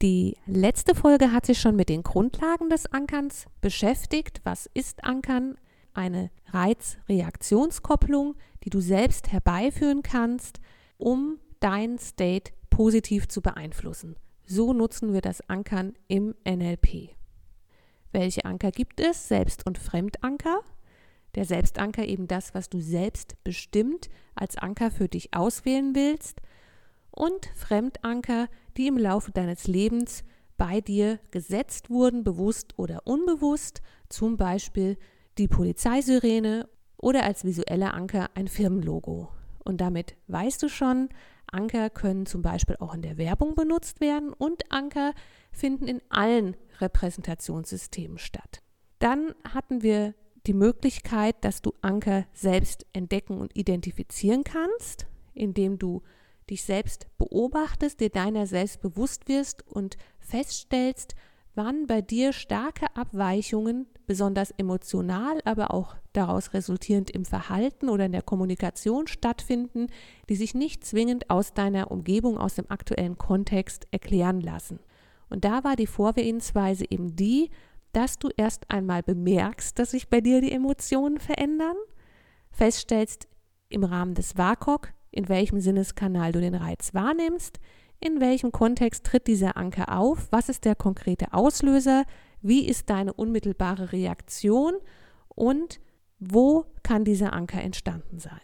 Die letzte Folge hat sich schon mit den Grundlagen des Ankerns beschäftigt. Was ist Ankern? Eine Reiz-Reaktionskopplung, die du selbst herbeiführen kannst, um dein State positiv zu beeinflussen. So nutzen wir das Ankern im NLP. Welche Anker gibt es? Selbst- und Fremdanker. Der Selbstanker eben das, was du selbst bestimmt als Anker für dich auswählen willst. Und Fremdanker, die im Laufe deines Lebens bei dir gesetzt wurden, bewusst oder unbewusst, zum Beispiel die Polizeisirene oder als visueller Anker ein Firmenlogo. Und damit weißt du schon, Anker können zum Beispiel auch in der Werbung benutzt werden und Anker finden in allen Repräsentationssystemen statt. Dann hatten wir die Möglichkeit, dass du Anker selbst entdecken und identifizieren kannst, indem du dich selbst beobachtest, dir deiner selbst bewusst wirst und feststellst, wann bei dir starke Abweichungen, besonders emotional, aber auch daraus resultierend im Verhalten oder in der Kommunikation stattfinden, die sich nicht zwingend aus deiner Umgebung, aus dem aktuellen Kontext erklären lassen. Und da war die Vorgehensweise eben die, dass du erst einmal bemerkst, dass sich bei dir die Emotionen verändern, feststellst im Rahmen des WAKOK, in welchem Sinneskanal du den Reiz wahrnimmst, in welchem Kontext tritt dieser Anker auf, was ist der konkrete Auslöser, wie ist deine unmittelbare Reaktion und wo kann dieser Anker entstanden sein.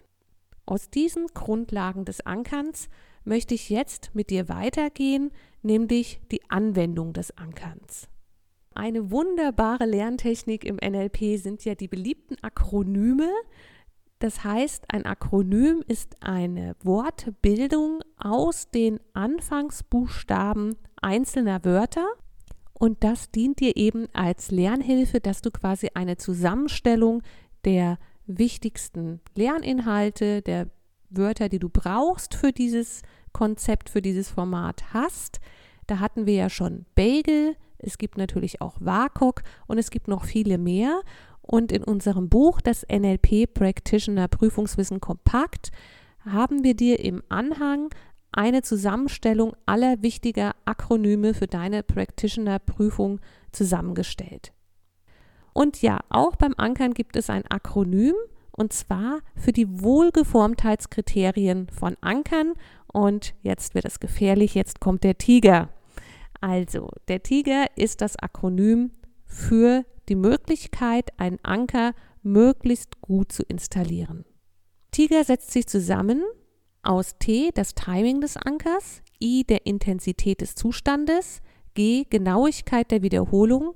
Aus diesen Grundlagen des Ankerns möchte ich jetzt mit dir weitergehen, nämlich die Anwendung des Ankerns. Eine wunderbare Lerntechnik im NLP sind ja die beliebten Akronyme, das heißt, ein Akronym ist eine Wortbildung aus den Anfangsbuchstaben einzelner Wörter. Und das dient dir eben als Lernhilfe, dass du quasi eine Zusammenstellung der wichtigsten Lerninhalte, der Wörter, die du brauchst für dieses Konzept, für dieses Format hast. Da hatten wir ja schon Bagel, es gibt natürlich auch WAKOK und es gibt noch viele mehr. Und in unserem Buch, das NLP Practitioner Prüfungswissen kompakt, haben wir dir im Anhang eine Zusammenstellung aller wichtiger Akronyme für deine Practitioner-Prüfung zusammengestellt. Und ja, auch beim Ankern gibt es ein Akronym und zwar für die Wohlgeformtheitskriterien von Ankern. Und jetzt wird es gefährlich, jetzt kommt der Tiger. Also, der Tiger ist das Akronym für die Möglichkeit, einen Anker möglichst gut zu installieren. Tiger setzt sich zusammen aus T, das Timing des Ankers, I, der Intensität des Zustandes, G, Genauigkeit der Wiederholung,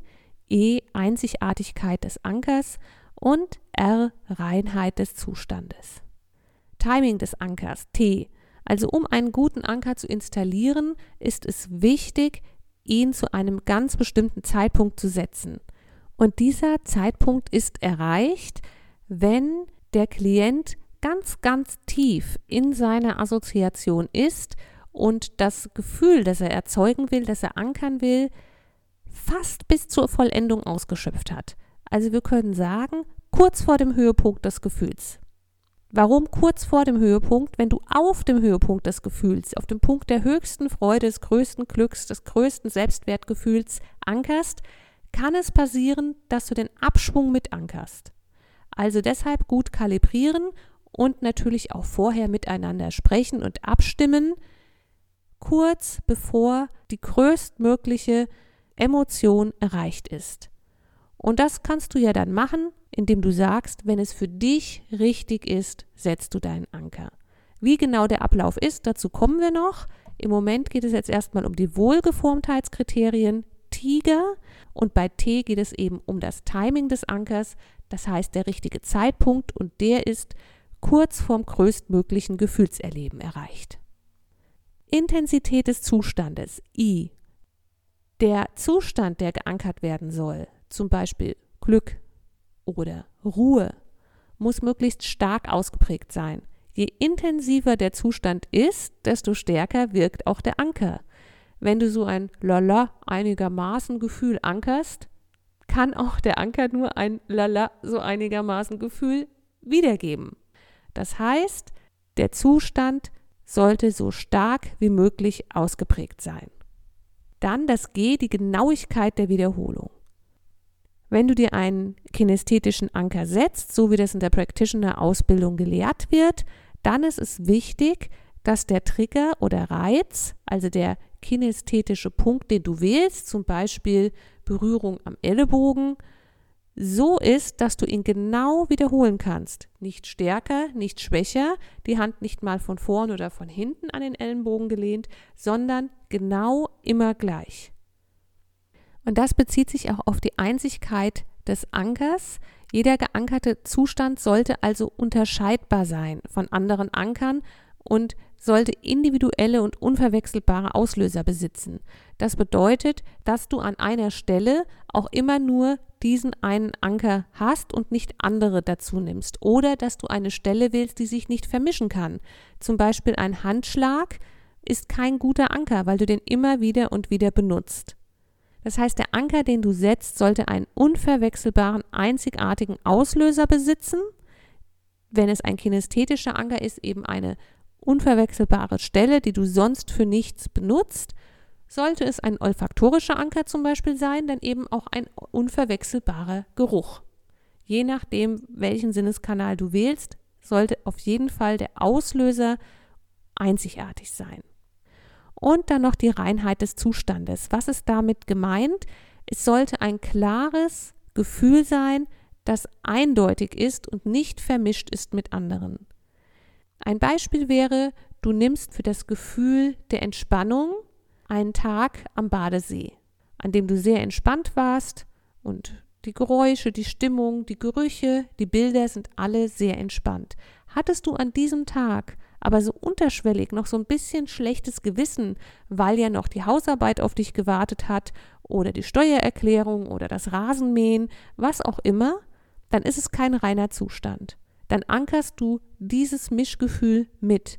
E, Einzigartigkeit des Ankers und R, Reinheit des Zustandes. Timing des Ankers, T. Also um einen guten Anker zu installieren, ist es wichtig, ihn zu einem ganz bestimmten Zeitpunkt zu setzen. Und dieser Zeitpunkt ist erreicht, wenn der Klient ganz, ganz tief in seiner Assoziation ist und das Gefühl, das er erzeugen will, das er ankern will, fast bis zur Vollendung ausgeschöpft hat. Also wir können sagen, kurz vor dem Höhepunkt des Gefühls. Warum kurz vor dem Höhepunkt? Wenn du auf dem Höhepunkt des Gefühls, auf dem Punkt der höchsten Freude, des größten Glücks, des größten Selbstwertgefühls ankerst, kann es passieren, dass du den Abschwung mit ankerst. Also deshalb gut kalibrieren und natürlich auch vorher miteinander sprechen und abstimmen, kurz bevor die größtmögliche Emotion erreicht ist. Und das kannst du ja dann machen, indem du sagst, wenn es für dich richtig ist, setzt du deinen Anker. Wie genau der Ablauf ist, dazu kommen wir noch. Im Moment geht es jetzt erstmal um die Wohlgeformtheitskriterien, Tiger und bei T geht es eben um das Timing des Ankers, das heißt der richtige Zeitpunkt und der ist kurz vorm größtmöglichen Gefühlserleben erreicht. Intensität des Zustandes I. Der Zustand, der geankert werden soll, zum Beispiel Glück oder Ruhe, muss möglichst stark ausgeprägt sein. Je intensiver der Zustand ist, desto stärker wirkt auch der Anker. Wenn du so ein Lala einigermaßen Gefühl ankerst, kann auch der Anker nur ein Lala so einigermaßen Gefühl wiedergeben. Das heißt, der Zustand sollte so stark wie möglich ausgeprägt sein. Dann das G, die Genauigkeit der Wiederholung. Wenn du dir einen kinästhetischen Anker setzt, so wie das in der Practitioner-Ausbildung gelehrt wird, dann ist es wichtig, dass der Trigger oder Reiz, also der kinästhetische Punkt, den du wählst, zum Beispiel Berührung am Ellenbogen, so ist, dass du ihn genau wiederholen kannst. Nicht stärker, nicht schwächer, die Hand nicht mal von vorn oder von hinten an den Ellenbogen gelehnt, sondern genau immer gleich. Und das bezieht sich auch auf die Einzigkeit des Ankers. Jeder geankerte Zustand sollte also unterscheidbar sein von anderen Ankern und sollte individuelle und unverwechselbare Auslöser besitzen. Das bedeutet, dass du an einer Stelle auch immer nur diesen einen Anker hast und nicht andere dazu nimmst. Oder dass du eine Stelle wählst, die sich nicht vermischen kann. Zum Beispiel ein Handschlag ist kein guter Anker, weil du den immer wieder und wieder benutzt. Das heißt, der Anker, den du setzt, sollte einen unverwechselbaren, einzigartigen Auslöser besitzen. Wenn es ein kinästhetischer Anker ist, eben eine unverwechselbare Stelle, die du sonst für nichts benutzt. Sollte es ein olfaktorischer Anker zum Beispiel sein, dann eben auch ein unverwechselbarer Geruch. Je nachdem, welchen Sinneskanal du wählst, sollte auf jeden Fall der Auslöser einzigartig sein. Und dann noch die Reinheit des Zustandes. Was ist damit gemeint? Es sollte ein klares Gefühl sein, das eindeutig ist und nicht vermischt ist mit anderen. Ein Beispiel wäre, du nimmst für das Gefühl der Entspannung einen Tag am Badesee, an dem du sehr entspannt warst und die Geräusche, die Stimmung, die Gerüche, die Bilder sind alle sehr entspannt. Hattest du an diesem Tag aber so unterschwellig noch so ein bisschen schlechtes Gewissen, weil ja noch die Hausarbeit auf dich gewartet hat oder die Steuererklärung oder das Rasenmähen, was auch immer, dann ist es kein reiner Zustand dann ankerst du dieses Mischgefühl mit.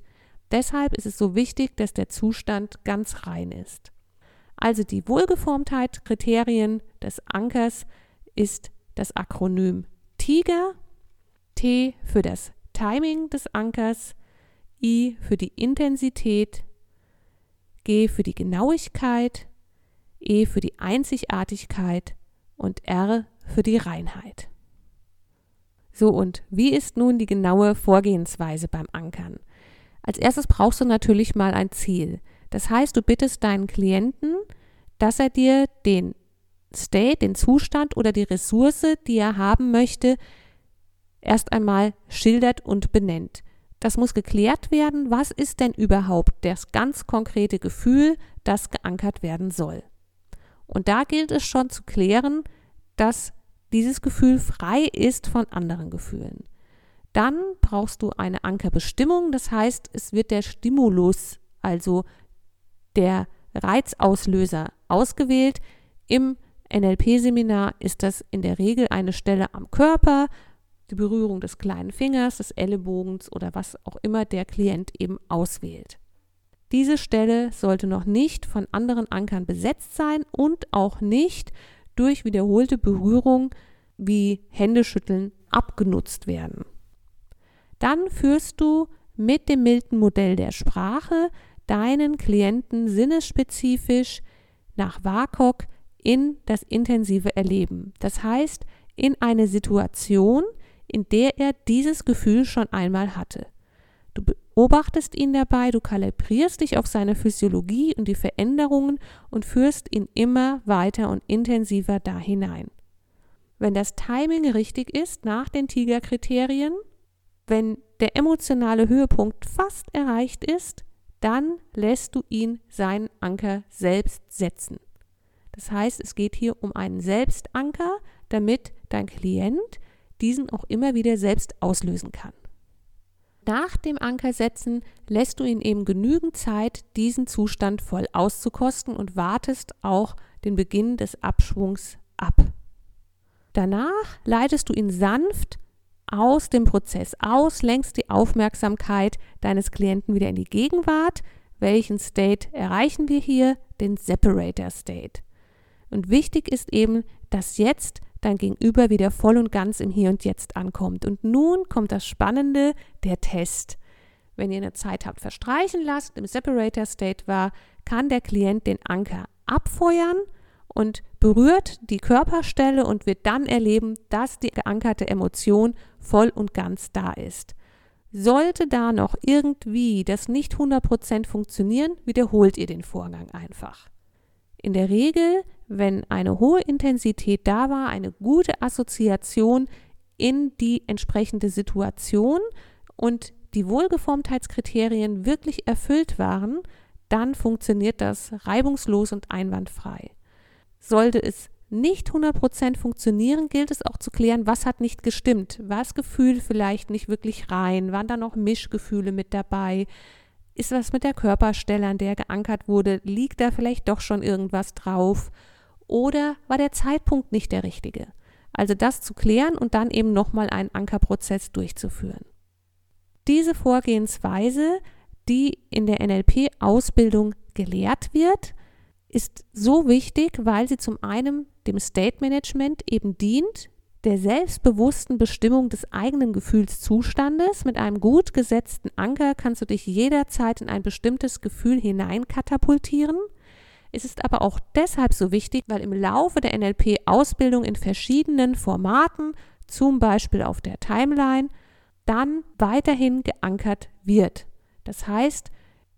Deshalb ist es so wichtig, dass der Zustand ganz rein ist. Also die Wohlgeformtheit Kriterien des Ankers ist das Akronym TIGER, T für das Timing des Ankers, I für die Intensität, G für die Genauigkeit, E für die Einzigartigkeit und R für die Reinheit. So, und wie ist nun die genaue Vorgehensweise beim Ankern? Als erstes brauchst du natürlich mal ein Ziel. Das heißt, du bittest deinen Klienten, dass er dir den State, den Zustand oder die Ressource, die er haben möchte, erst einmal schildert und benennt. Das muss geklärt werden, was ist denn überhaupt das ganz konkrete Gefühl, das geankert werden soll. Und da gilt es schon zu klären, dass dieses Gefühl frei ist von anderen Gefühlen. Dann brauchst du eine Ankerbestimmung, das heißt, es wird der Stimulus, also der Reizauslöser ausgewählt. Im NLP-Seminar ist das in der Regel eine Stelle am Körper, die Berührung des kleinen Fingers, des Ellenbogens oder was auch immer der Klient eben auswählt. Diese Stelle sollte noch nicht von anderen Ankern besetzt sein und auch nicht durch wiederholte Berührung wie Händeschütteln abgenutzt werden. Dann führst du mit dem Milton-Modell der Sprache deinen Klienten sinnesspezifisch nach WAKOK in das intensive Erleben. Das heißt, in eine Situation, in der er dieses Gefühl schon einmal hatte. Beobachtest ihn dabei, du kalibrierst dich auf seine Physiologie und die Veränderungen und führst ihn immer weiter und intensiver da hinein. Wenn das Timing richtig ist nach den Tigerkriterien, wenn der emotionale Höhepunkt fast erreicht ist, dann lässt du ihn seinen Anker selbst setzen. Das heißt, es geht hier um einen Selbstanker, damit dein Klient diesen auch immer wieder selbst auslösen kann. Nach dem Ankersetzen lässt du ihn eben genügend Zeit, diesen Zustand voll auszukosten und wartest auch den Beginn des Abschwungs ab. Danach leitest du ihn sanft aus dem Prozess aus, lenkst die Aufmerksamkeit deines Klienten wieder in die Gegenwart. Welchen State erreichen wir hier? Den Separator State. Und wichtig ist eben, dass jetzt dein Gegenüber wieder voll und ganz im Hier und Jetzt ankommt. Und nun kommt das Spannende, der Test. Wenn ihr eine Zeit habt verstreichen lasst, im Separator State war, kann der Klient den Anker abfeuern und berührt die Körperstelle und wird dann erleben, dass die geankerte Emotion voll und ganz da ist. Sollte da noch irgendwie das nicht 100% funktionieren, wiederholt ihr den Vorgang einfach. In der Regel, wenn eine hohe Intensität da war, eine gute Assoziation in die entsprechende Situation und die Wohlgeformtheitskriterien wirklich erfüllt waren, dann funktioniert das reibungslos und einwandfrei. Sollte es nicht 100% funktionieren, gilt es auch zu klären, was hat nicht gestimmt. War das Gefühl vielleicht nicht wirklich rein? Waren da noch Mischgefühle mit dabei? Ist was mit der Körperstelle, an der geankert wurde? Liegt da vielleicht doch schon irgendwas drauf? Oder war der Zeitpunkt nicht der richtige? Also das zu klären und dann eben nochmal einen Ankerprozess durchzuführen. Diese Vorgehensweise, die in der NLP-Ausbildung gelehrt wird, ist so wichtig, weil sie zum einen dem State Management eben dient, der selbstbewussten Bestimmung des eigenen Gefühlszustandes. Mit einem gut gesetzten Anker kannst du dich jederzeit in ein bestimmtes Gefühl hineinkatapultieren. Es ist aber auch deshalb so wichtig, weil im Laufe der NLP-Ausbildung in verschiedenen Formaten, zum Beispiel auf der Timeline, dann weiterhin geankert wird. Das heißt,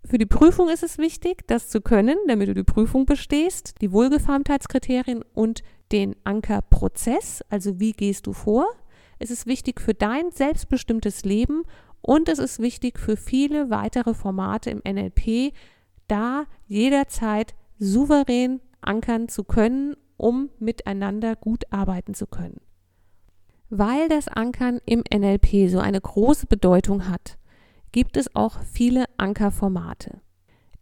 für die Prüfung ist es wichtig, das zu können, damit du die Prüfung bestehst, die Wohlgeformtheitskriterien und den Ankerprozess, also wie gehst du vor. Es ist wichtig für dein selbstbestimmtes Leben und es ist wichtig für viele weitere Formate im NLP, da jederzeit souverän ankern zu können, um miteinander gut arbeiten zu können. Weil das Ankern im NLP so eine große Bedeutung hat, gibt es auch viele Ankerformate.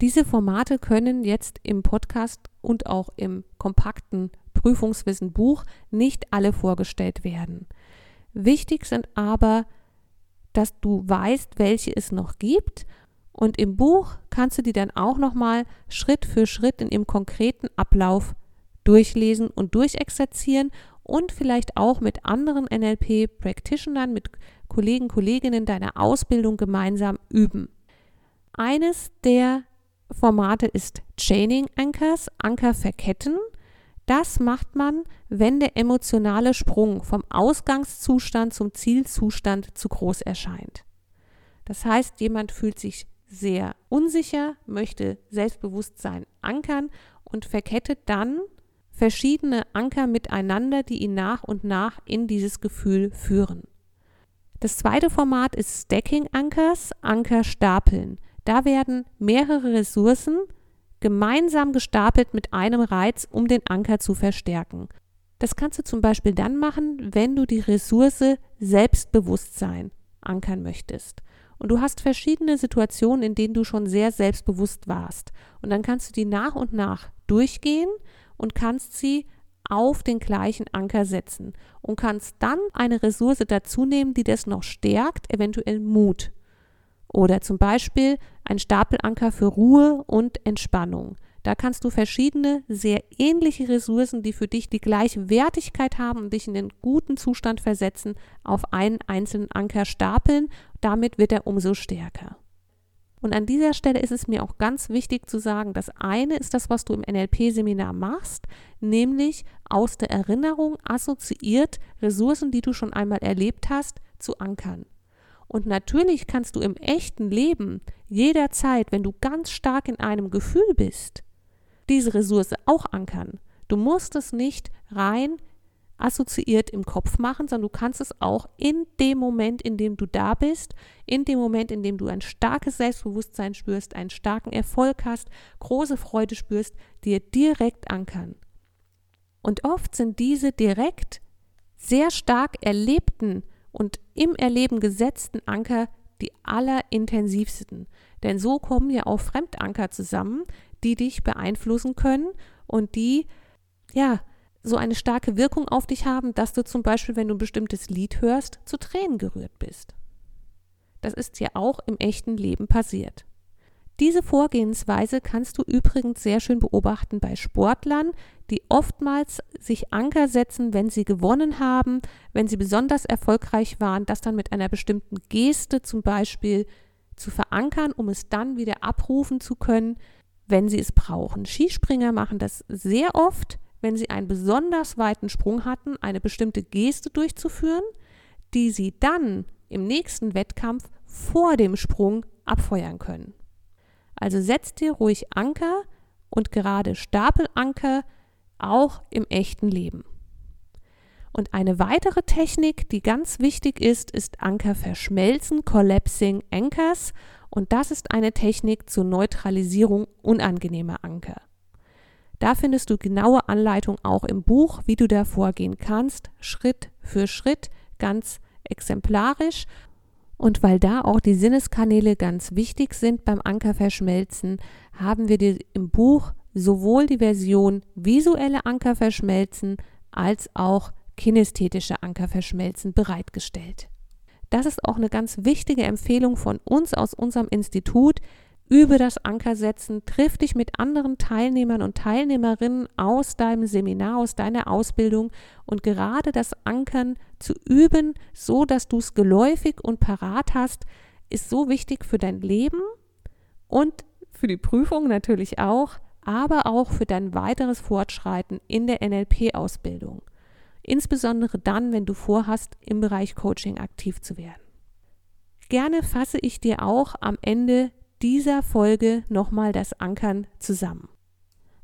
Diese Formate können jetzt im Podcast und auch im kompakten Prüfungswissen Buch nicht alle vorgestellt werden. Wichtig sind aber, dass du weißt, welche es noch gibt und im Buch kannst du die dann auch noch mal Schritt für Schritt in ihrem konkreten Ablauf durchlesen und durchexerzieren und vielleicht auch mit anderen NLP-Practitionern, mit Kollegen, Kolleginnen deiner Ausbildung gemeinsam üben. Eines der Formate ist Chaining Anchors, Anker verketten. Das macht man, wenn der emotionale Sprung vom Ausgangszustand zum Zielzustand zu groß erscheint. Das heißt, jemand fühlt sich sehr unsicher, möchte Selbstbewusstsein ankern und verkettet dann verschiedene Anker miteinander, die ihn nach und nach in dieses Gefühl führen. Das zweite Format ist Stacking Anchors, Anker stapeln. Da werden mehrere Ressourcen gemeinsam gestapelt mit einem Reiz, um den Anker zu verstärken. Das kannst du zum Beispiel dann machen, wenn du die Ressource Selbstbewusstsein ankern möchtest. Und du hast verschiedene Situationen, in denen du schon sehr selbstbewusst warst. Und dann kannst du die nach und nach durchgehen und kannst sie auf den gleichen Anker setzen und kannst dann eine Ressource dazu nehmen, die das noch stärkt, eventuell Mut. Oder zum Beispiel ein Stapelanker für Ruhe und Entspannung. Da kannst du verschiedene, sehr ähnliche Ressourcen, die für dich die gleiche Wertigkeit haben und dich in den guten Zustand versetzen, auf einen einzelnen Anker stapeln. Damit wird er umso stärker. Und an dieser Stelle ist es mir auch ganz wichtig zu sagen, das eine ist das, was du im NLP-Seminar machst, nämlich aus der Erinnerung assoziiert Ressourcen, die du schon einmal erlebt hast, zu ankern. Und natürlich kannst du im echten Leben jederzeit, wenn du ganz stark in einem Gefühl bist, diese Ressource auch ankern. Du musst es nicht rein assoziiert im Kopf machen, sondern du kannst es auch in dem Moment, in dem du da bist, in dem Moment, in dem du ein starkes Selbstbewusstsein spürst, einen starken Erfolg hast, große Freude spürst, dir direkt ankern. Und oft sind diese direkt sehr stark erlebten und im Erleben gesetzten Anker die allerintensivsten. Denn so kommen ja auch Fremdanker zusammen, die dich beeinflussen können und die ja, so eine starke Wirkung auf dich haben, dass du zum Beispiel, wenn du ein bestimmtes Lied hörst, zu Tränen gerührt bist. Das ist ja auch im echten Leben passiert. Diese Vorgehensweise kannst du übrigens sehr schön beobachten bei Sportlern, die oftmals sich Anker setzen, wenn sie gewonnen haben, wenn sie besonders erfolgreich waren, das dann mit einer bestimmten Geste zum Beispiel zu verankern, um es dann wieder abrufen zu können, wenn sie es brauchen. Skispringer machen das sehr oft, wenn sie einen besonders weiten Sprung hatten, eine bestimmte Geste durchzuführen, die sie dann im nächsten Wettkampf vor dem Sprung abfeuern können. Also setzt dir ruhig Anker und gerade Stapelanker auch im echten Leben. Und eine weitere Technik, die ganz wichtig ist, ist Anker verschmelzen, Collapsing Anchors. Und das ist eine Technik zur Neutralisierung unangenehmer Anker. Da findest du genaue Anleitung auch im Buch, wie du da vorgehen kannst, Schritt für Schritt, ganz exemplarisch. Und weil da auch die Sinneskanäle ganz wichtig sind beim Ankerverschmelzen, haben wir dir im Buch sowohl die Version visuelle Ankerverschmelzen als auch kinästhetische Ankerverschmelzen bereitgestellt. Das ist auch eine ganz wichtige Empfehlung von uns aus unserem Institut, Übe das Ankersetzen, triff dich mit anderen Teilnehmern und Teilnehmerinnen aus deinem Seminar, aus deiner Ausbildung und gerade das Ankern zu üben, so dass du es geläufig und parat hast, ist so wichtig für dein Leben und für die Prüfung natürlich auch, aber auch für dein weiteres Fortschreiten in der NLP-Ausbildung. Insbesondere dann, wenn du vorhast, im Bereich Coaching aktiv zu werden. Gerne fasse ich dir auch am Ende dieser Folge nochmal das Ankern zusammen.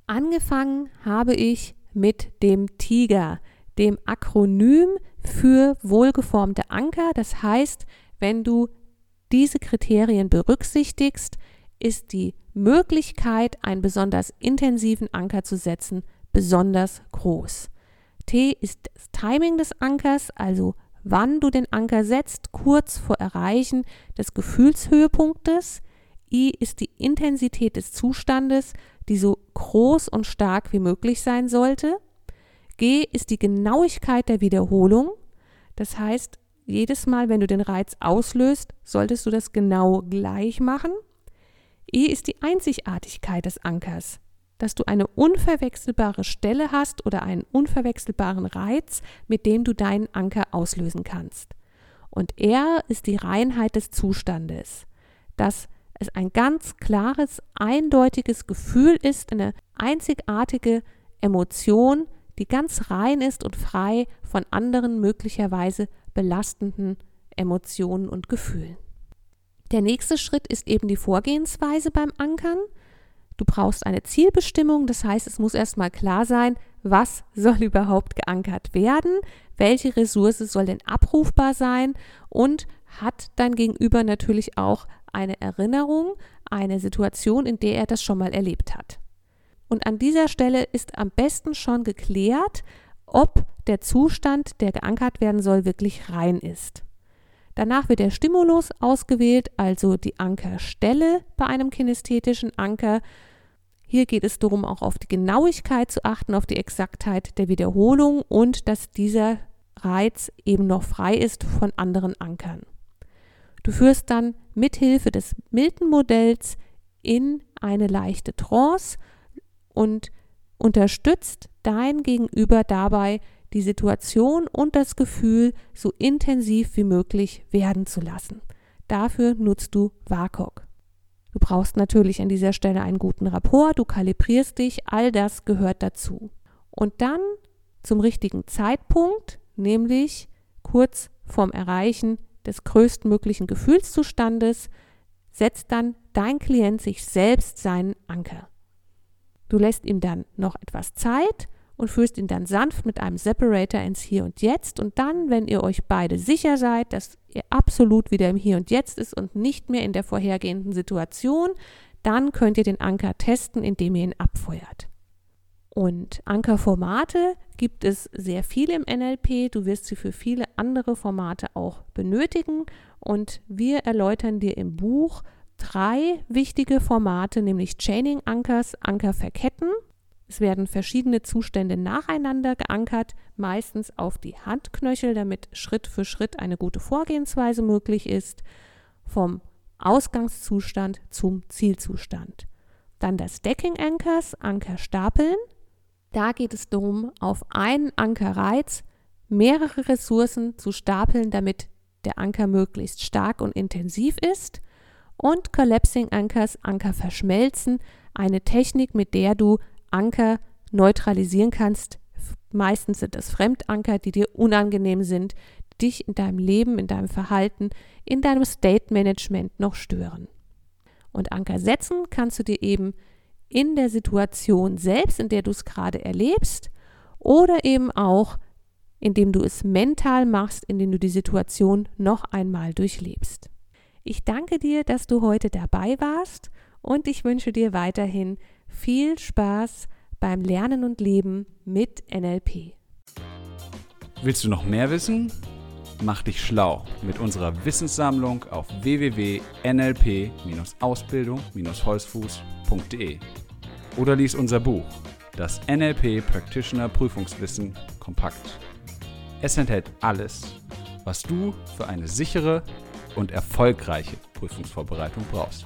Angefangen habe ich mit dem Tiger, dem Akronym für wohlgeformte Anker. Das heißt, wenn du diese Kriterien berücksichtigst, ist die Möglichkeit, einen besonders intensiven Anker zu setzen, besonders groß. T ist das Timing des Ankers, also wann du den Anker setzt, kurz vor Erreichen des Gefühlshöhepunktes. I ist die Intensität des Zustandes, die so groß und stark wie möglich sein sollte. G ist die Genauigkeit der Wiederholung. Das heißt, jedes Mal, wenn du den Reiz auslöst, solltest du das genau gleich machen. E ist die Einzigartigkeit des Ankers, dass du eine unverwechselbare Stelle hast oder einen unverwechselbaren Reiz, mit dem du deinen Anker auslösen kannst. Und R ist die Reinheit des Zustandes, dass es ein ganz klares, eindeutiges Gefühl ist, eine einzigartige Emotion, die ganz rein ist und frei von anderen möglicherweise belastenden Emotionen und Gefühlen. Der nächste Schritt ist eben die Vorgehensweise beim Ankern. Du brauchst eine Zielbestimmung, das heißt, es muss erstmal klar sein, was soll überhaupt geankert werden, welche Ressource soll denn abrufbar sein und hat dein Gegenüber natürlich auch eine Erinnerung, eine Situation, in der er das schon mal erlebt hat. Und an dieser Stelle ist am besten schon geklärt, ob der Zustand, der geankert werden soll, wirklich rein ist. Danach wird der Stimulus ausgewählt, also die Ankerstelle bei einem kinästhetischen Anker. Hier geht es darum, auch auf die Genauigkeit zu achten, auf die Exaktheit der Wiederholung und dass dieser Reiz eben noch frei ist von anderen Ankern. Du führst dann mithilfe des Milton-Modells in eine leichte Trance und unterstützt dein Gegenüber dabei, die Situation und das Gefühl so intensiv wie möglich werden zu lassen. Dafür nutzt du WAKOK. Du brauchst natürlich an dieser Stelle einen guten Rapport, du kalibrierst dich, all das gehört dazu. Und dann zum richtigen Zeitpunkt, nämlich kurz vorm Erreichen des größtmöglichen Gefühlszustandes setzt dann dein Klient sich selbst seinen Anker. Du lässt ihm dann noch etwas Zeit und führst ihn dann sanft mit einem Separator ins Hier und Jetzt und dann, wenn ihr euch beide sicher seid, dass ihr absolut wieder im Hier und Jetzt ist und nicht mehr in der vorhergehenden Situation, dann könnt ihr den Anker testen, indem ihr ihn abfeuert. Und Ankerformate gibt es sehr viele im NLP. Du wirst sie für viele andere Formate auch benötigen. Und wir erläutern dir im Buch drei wichtige Formate, nämlich Chaining Ankers, Anker verketten, Es werden verschiedene Zustände nacheinander geankert, meistens auf die Handknöchel, damit Schritt für Schritt eine gute Vorgehensweise möglich ist, vom Ausgangszustand zum Zielzustand. Dann das Decking Anchors, Anker stapeln. Da geht es darum, auf einen Ankerreiz mehrere Ressourcen zu stapeln, damit der Anker möglichst stark und intensiv ist. Und Collapsing Anchors, Anker verschmelzen, eine Technik, mit der du Anker neutralisieren kannst. Meistens sind es Fremdanker, die dir unangenehm sind, dich in deinem Leben, in deinem Verhalten, in deinem State Management noch stören. Und Anker setzen kannst du dir eben in der Situation selbst, in der du es gerade erlebst, oder eben auch, indem du es mental machst, indem du die Situation noch einmal durchlebst. Ich danke dir, dass du heute dabei warst und ich wünsche dir weiterhin viel Spaß beim Lernen und Leben mit NLP. Willst du noch mehr wissen? Mach dich schlau mit unserer Wissenssammlung auf www.nlp-ausbildung-holzfuß.de oder lies unser Buch, das NLP Practitioner Prüfungswissen kompakt. Es enthält alles, was du für eine sichere und erfolgreiche Prüfungsvorbereitung brauchst.